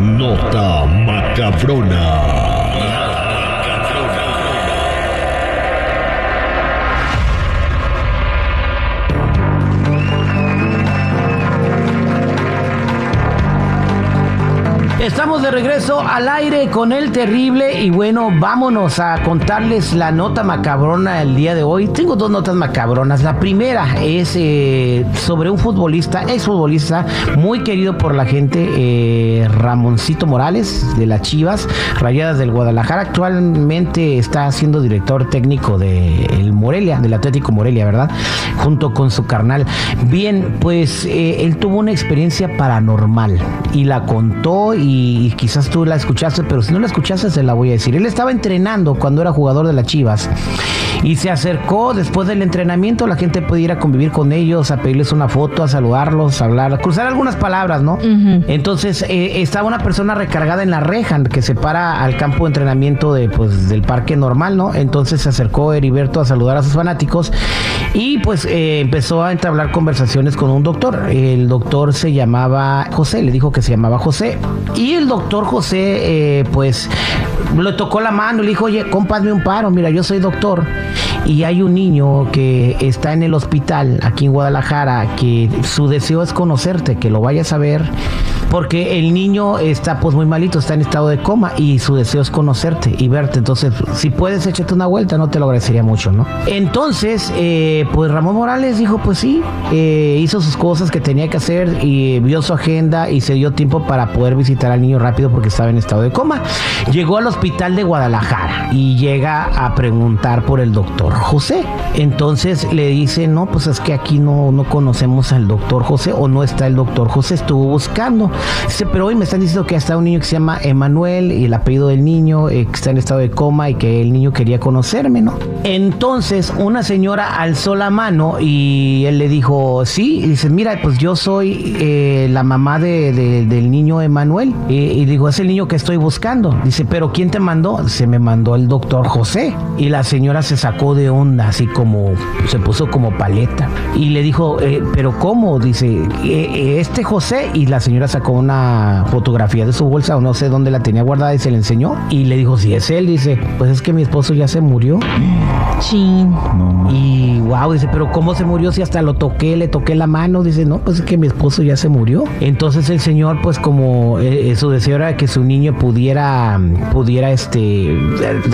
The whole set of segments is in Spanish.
nota macabrona. De regreso al aire con el terrible y bueno, vámonos a contarles la nota macabrona el día de hoy. Tengo dos notas macabronas. La primera es eh, sobre un futbolista, exfutbolista muy querido por la gente, eh, Ramoncito Morales de las Chivas, Rayadas del Guadalajara. Actualmente está siendo director técnico del Morelia, del Atlético Morelia, ¿verdad? Junto con su carnal. Bien, pues eh, él tuvo una experiencia paranormal y la contó y quizás tú la escuchaste, pero si no la escuchaste se la voy a decir. Él estaba entrenando cuando era jugador de las Chivas y se acercó después del entrenamiento, la gente puede ir a convivir con ellos, a pedirles una foto, a saludarlos, a hablar, a cruzar algunas palabras, ¿no? Entonces eh, estaba una persona recargada en la reja que se para al campo de entrenamiento de, pues, del parque normal, ¿no? Entonces se acercó Heriberto a saludar a sus fanáticos y pues eh, empezó a entablar conversaciones con un doctor. El doctor se llamaba José, le dijo que se llamaba José y el doctor José, eh, pues, le tocó la mano y le dijo, oye, compadme un paro, mira, yo soy doctor y hay un niño que está en el hospital aquí en Guadalajara que su deseo es conocerte, que lo vayas a ver porque el niño está pues muy malito, está en estado de coma y su deseo es conocerte y verte. Entonces, si puedes echarte una vuelta, no te lo agradecería mucho, ¿no? Entonces, eh, pues Ramón Morales dijo, pues sí, eh, hizo sus cosas que tenía que hacer y vio su agenda y se dio tiempo para poder visitar al niño rápido porque estaba en estado de coma. Llegó al hospital de Guadalajara y llega a preguntar por el doctor José. Entonces le dice, no, pues es que aquí no, no conocemos al doctor José o no está el doctor José, estuvo buscando. Dice, pero hoy me están diciendo que está un niño que se llama Emanuel y el apellido del niño eh, que está en estado de coma y que el niño quería conocerme, ¿no? Entonces una señora alzó la mano y él le dijo, sí, y dice, mira, pues yo soy eh, la mamá de, del niño Emanuel. Y, y digo, es el niño que estoy buscando. Dice, pero ¿quién te mandó? Se me mandó el doctor José. Y la señora se sacó de onda, así como, se puso como paleta. Y le dijo, eh, pero ¿cómo? Dice, este José. Y la señora sacó una fotografía de su bolsa o no sé dónde la tenía guardada y se le enseñó. Y le dijo, si es él, dice, pues es que mi esposo ya se murió. Chin. Y wow, dice, pero ¿cómo se murió si hasta lo toqué, le toqué la mano? Dice, no, pues es que mi esposo ya se murió. Entonces el señor, pues como eh, su deseo era que su niño pudiera, pudiera este,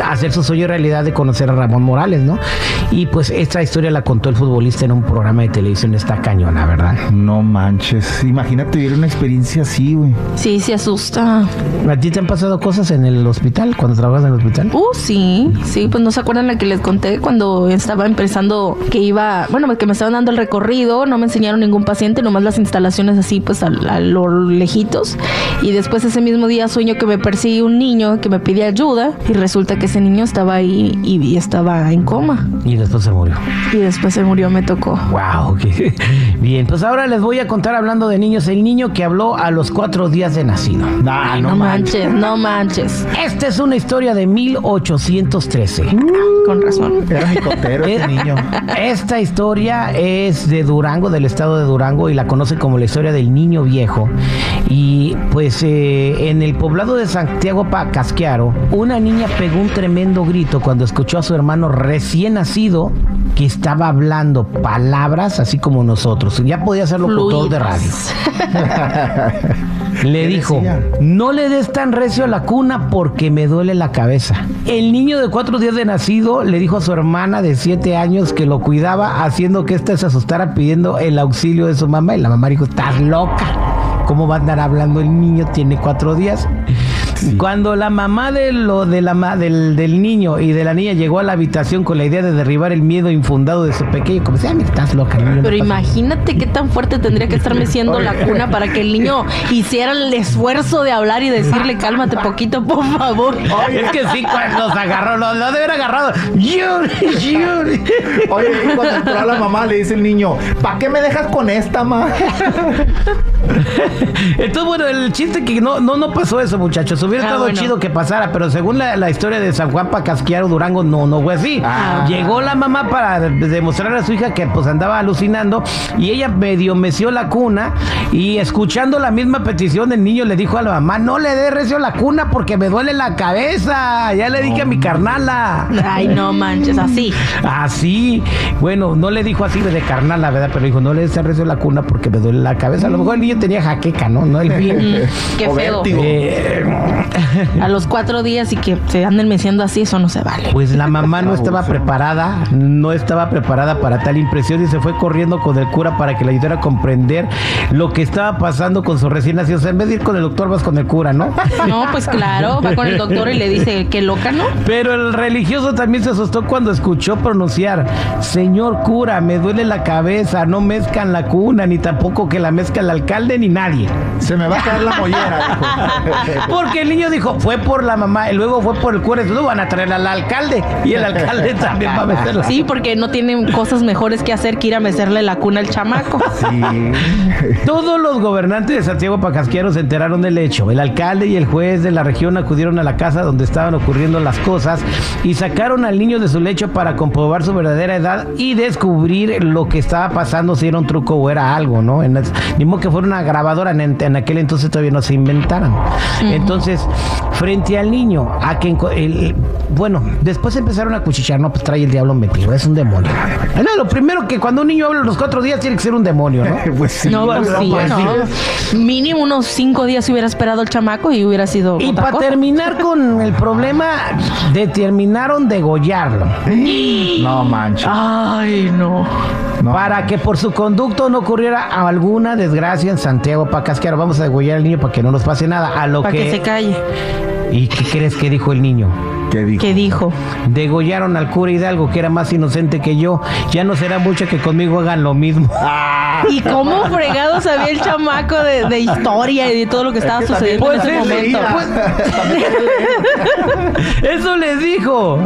hacer su sueño realidad de conocer a Ramón Morales, ¿no? Y pues esta historia la contó el futbolista en un programa de televisión, esta cañona, ¿verdad? No manches. Imagínate vivir una experiencia así, güey. Sí, se asusta. ¿A ti te han pasado cosas en el hospital, cuando trabajas en el hospital? Uh, sí. Sí, pues no se acuerdan la que les conté cuando estaba empezando que iba, bueno, que me estaban dando el recorrido, no me enseñaron ningún paciente, nomás las instalaciones así, pues a, a lo lejitos. Y después ese mismo día sueño que me persigue un niño que me pide ayuda y resulta que ese niño estaba ahí y estaba en coma. Y después se murió. Y después se murió, me tocó. Wow, bien. Pues ahora les voy a contar hablando de niños, el niño que habló a los cuatro días de nacido. Ay, no, manches, no manches. Esta es una historia de 1813. Con razón. Era mi cotero ese niño. Esta historia es de Durango, del estado de Durango, y la conocen como la historia del niño viejo. Y pues eh, en el poblado de Santiago Una niña pegó un tremendo grito cuando escuchó a su hermano recién nacido que estaba hablando palabras así como nosotros. Ya podía ser locutor de radio. Le dijo, no le des tan recio a la cuna porque me duele la cabeza. El niño de cuatro días de nacido le dijo a su hermana de siete años que lo cuidaba, haciendo que ésta se asustara pidiendo el auxilio de su mamá. Y la mamá dijo, estás loca. ¿Cómo va a andar hablando el niño? Tiene cuatro días. Cuando la mamá de lo, de la, del, del, niño y de la niña llegó a la habitación con la idea de derribar el miedo infundado de su pequeño, como decía, estás loca. Niño, Pero imagínate qué tan fuerte tendría que estar meciendo la cuna para que el niño hiciera el esfuerzo de hablar y decirle, cálmate poquito, por favor. es que sí, cuando se agarró, lo, lo debe haber agarrado. Oye, cuando entró a la mamá le dice el niño, ¿para qué me dejas con esta, ma? Entonces, bueno, el chiste que no, no, no pasó eso, muchachos hubiera Ah, estado bueno. chido que pasara, pero según la, la historia de San Juan Pacasquiaro Durango, no, no fue así. Ah. Llegó la mamá para de- demostrarle a su hija que pues andaba alucinando y ella medio meció la cuna y escuchando la misma petición del niño le dijo a la mamá, no le dé recio la cuna porque me duele la cabeza. Ya le dije a mi carnala. Ay, no manches, así. Así, bueno, no le dijo así de carnala, ¿verdad? Pero dijo, no le des recio la cuna porque me duele la cabeza. A lo mejor el niño tenía jaqueca, ¿no? No el bien. Mm, qué feo. Eh, A los cuatro días y que se anden meciendo así, eso no se vale. Pues la mamá no estaba preparada, no estaba preparada para tal impresión y se fue corriendo con el cura para que le ayudara a comprender lo que estaba pasando con su recién nacido. O sea, en vez de ir con el doctor, vas con el cura, ¿no? No, pues claro, va con el doctor y le dice, qué loca, ¿no? Pero el religioso también se asustó cuando escuchó pronunciar, Señor cura, me duele la cabeza, no mezcan la cuna, ni tampoco que la mezca el alcalde ni nadie. Se me va a caer la mollera, dijo. Porque el niño dijo, fue por la mamá, y luego fue por el cura, y van a traer al alcalde, y el alcalde también va a meterla. Sí, porque no tienen cosas mejores que hacer que ir a mecerle la cuna al chamaco. Sí. Todos los gobernantes de Santiago Pacasquiaro se enteraron del hecho. El alcalde y el juez de la región acudieron a la casa donde estaban ocurriendo las cosas y sacaron al niño de su lecho para comprobar su verdadera edad y descubrir lo que estaba pasando, si era un truco o era algo, ¿no? En las- ni modo que fuera una grabadora, en, en aquel entonces todavía no se inventaron. Entonces, frente al niño, a quien, el- bueno, después empezaron a cuchichear, no, pues trae el diablo metido, es un demonio. No, lo primero que cuando un niño habla los cuatro días tiene que ser un demonio, ¿no? Pues sí. No, pues sí, no. Mínimo unos cinco días se hubiera esperado el chamaco y hubiera sido Y para terminar con el problema, determinaron degollarlo. No manches. Ay, no. No. Para que por su conducto no ocurriera alguna desgracia en Santiago Pacasquiaro. Vamos a degollar al niño para que no nos pase nada. A lo Para que... que se calle. ¿Y qué crees que dijo el niño? ¿Qué dijo? ¿Qué dijo? Degollaron al cura Hidalgo, que era más inocente que yo. Ya no será mucho que conmigo hagan lo mismo. ¿Y cómo fregado sabía el chamaco de, de historia y de todo lo que estaba Es que también sucediendo en ese es- momento? pues-. Eso les dijo.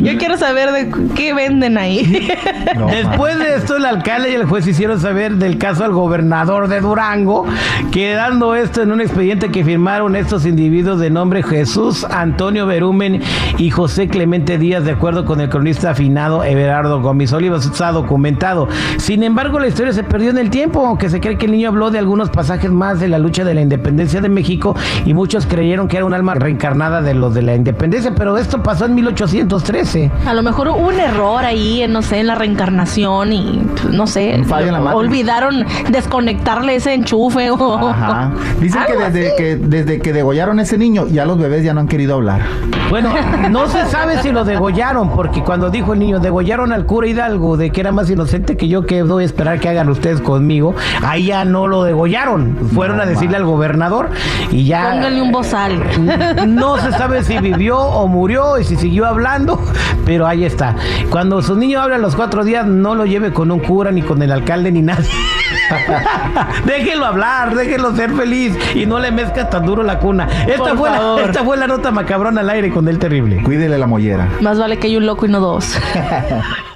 Yo quiero saber de qué venden ahí. No, Después de esto, el alcalde y el juez hicieron saber del caso al gobernador de Durango, quedando esto en un expediente que firmaron estos individuos de nombre Jesús Antonio Berumen y José Clemente Díaz, de acuerdo con el cronista afinado Everardo Gómez Olivas. Está documentado. Sin embargo, la historia se perdió en el tiempo, aunque se cree que el niño habló de algunos pasajes más de la lucha de la independencia de México y muchos creyeron que era un alma reencarnada de los de la independencia, pero esto pasó en 1813. A lo mejor hubo un error ahí, en, no sé, en la reencarnación y pues, no sé, Un fallo en la Matrix. olvidaron desconectarle ese enchufe o Ajá. Dicen que desde, así. que desde que degollaron a ese niño, ya los bebés ya no han querido hablar. Bueno, no se sabe si lo degollaron, porque cuando dijo el niño, degollaron al cura Hidalgo, de que era más inocente que yo, que doy a esperar que hagan ustedes conmigo, ahí ya no lo degollaron. Fueron No, a decirle man. al gobernador y ya... Pónganle un bozal. No se sabe si vivió o murió y si siguió hablando, pero ahí está. Cuando su niño habla a los cuatro días, no lo lleve con un cura, ni con el alcalde, ni nadie. déjelo hablar, déjelo ser feliz y no le mezcas tan duro la cuna. Esta, Por fue la, esta fue la nota macabrona al aire con el terrible. Cuídele la mollera. Más vale que hay un loco y no dos.